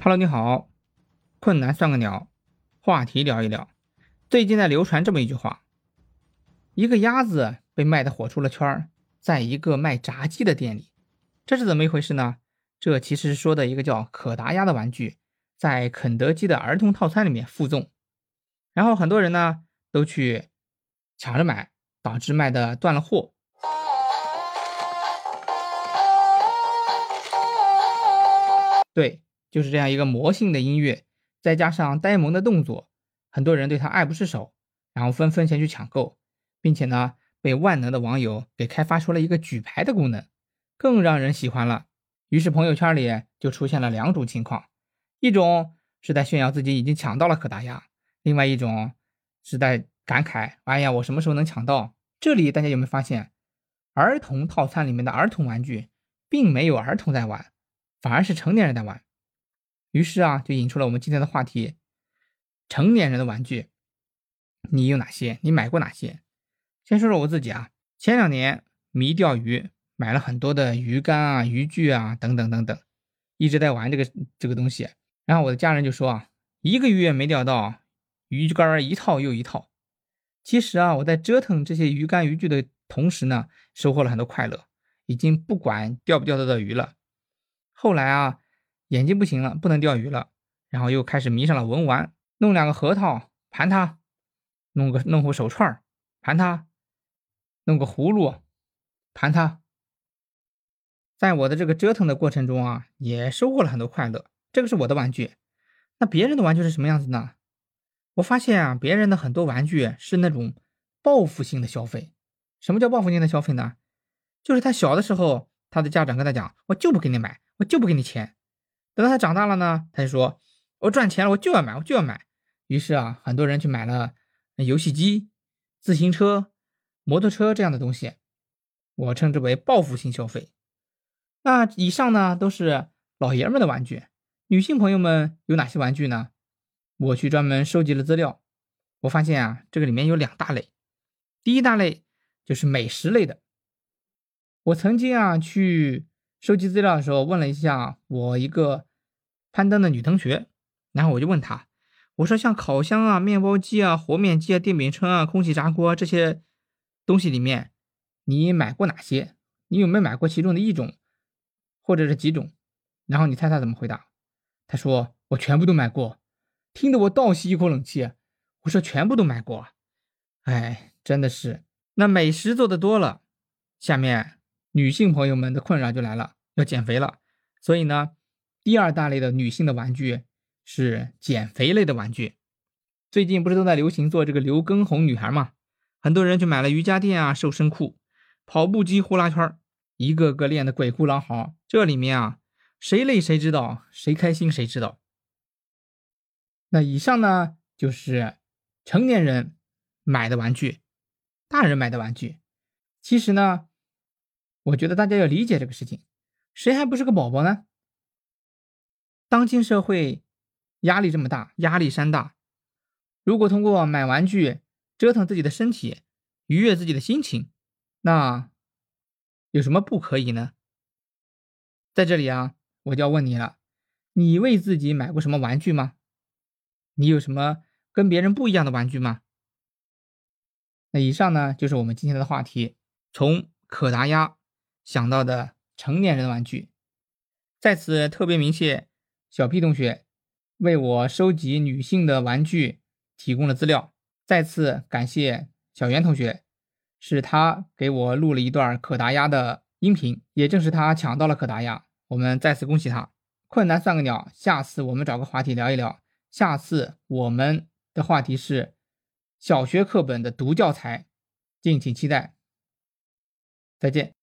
Hello，你好，困难算个鸟，话题聊一聊。最近在流传这么一句话：一个鸭子被卖的火出了圈儿，在一个卖炸鸡的店里，这是怎么一回事呢？这其实说的一个叫可达鸭的玩具，在肯德基的儿童套餐里面附赠，然后很多人呢都去抢着买，导致卖的断了货。对。就是这样一个魔性的音乐，再加上呆萌的动作，很多人对他爱不释手，然后纷纷前去抢购，并且呢，被万能的网友给开发出了一个举牌的功能，更让人喜欢了。于是朋友圈里就出现了两种情况：一种是在炫耀自己已经抢到了可达鸭，另外一种是在感慨：哎呀，我什么时候能抢到？这里大家有没有发现，儿童套餐里面的儿童玩具并没有儿童在玩，反而是成年人在玩。于是啊，就引出了我们今天的话题：成年人的玩具，你有哪些？你买过哪些？先说说我自己啊，前两年迷钓鱼，买了很多的鱼竿啊、渔具啊等等等等，一直在玩这个这个东西。然后我的家人就说啊，一个月没钓到鱼竿一套又一套。其实啊，我在折腾这些鱼竿渔具的同时呢，收获了很多快乐，已经不管钓不钓得到鱼了。后来啊。眼睛不行了，不能钓鱼了，然后又开始迷上了文玩，弄两个核桃盘它，弄个弄副手串盘它，弄个葫芦盘它。在我的这个折腾的过程中啊，也收获了很多快乐。这个是我的玩具，那别人的玩具是什么样子呢？我发现啊，别人的很多玩具是那种报复性的消费。什么叫报复性的消费呢？就是他小的时候，他的家长跟他讲，我就不给你买，我就不给你钱。等到他长大了呢，他就说：“我赚钱了，我就要买，我就要买。”于是啊，很多人去买了游戏机、自行车、摩托车这样的东西，我称之为报复性消费。那以上呢都是老爷们的玩具，女性朋友们有哪些玩具呢？我去专门收集了资料，我发现啊，这个里面有两大类。第一大类就是美食类的。我曾经啊去收集资料的时候，问了一下我一个。攀登的女同学，然后我就问她，我说像烤箱啊、面包机啊、和面机啊、电饼铛啊、空气炸锅啊这些东西里面，你买过哪些？你有没有买过其中的一种，或者是几种？然后你猜她怎么回答？她说我全部都买过，听得我倒吸一口冷气。我说全部都买过，哎，真的是。那美食做的多了，下面女性朋友们的困扰就来了，要减肥了，所以呢。第二大类的女性的玩具是减肥类的玩具。最近不是都在流行做这个刘畊宏女孩吗？很多人去买了瑜伽垫啊、瘦身裤、跑步机、呼啦圈，一个个练得鬼哭狼嚎。这里面啊，谁累谁知道，谁开心谁知道。那以上呢，就是成年人买的玩具，大人买的玩具。其实呢，我觉得大家要理解这个事情，谁还不是个宝宝呢？当今社会压力这么大，压力山大。如果通过买玩具折腾自己的身体，愉悦自己的心情，那有什么不可以呢？在这里啊，我就要问你了：你为自己买过什么玩具吗？你有什么跟别人不一样的玩具吗？那以上呢，就是我们今天的话题，从可达鸭想到的成年人的玩具。在此特别鸣谢。小 P 同学为我收集女性的玩具提供了资料，再次感谢小袁同学，是他给我录了一段可达鸭的音频，也正是他抢到了可达鸭，我们再次恭喜他。困难算个鸟，下次我们找个话题聊一聊。下次我们的话题是小学课本的读教材，敬请期待。再见。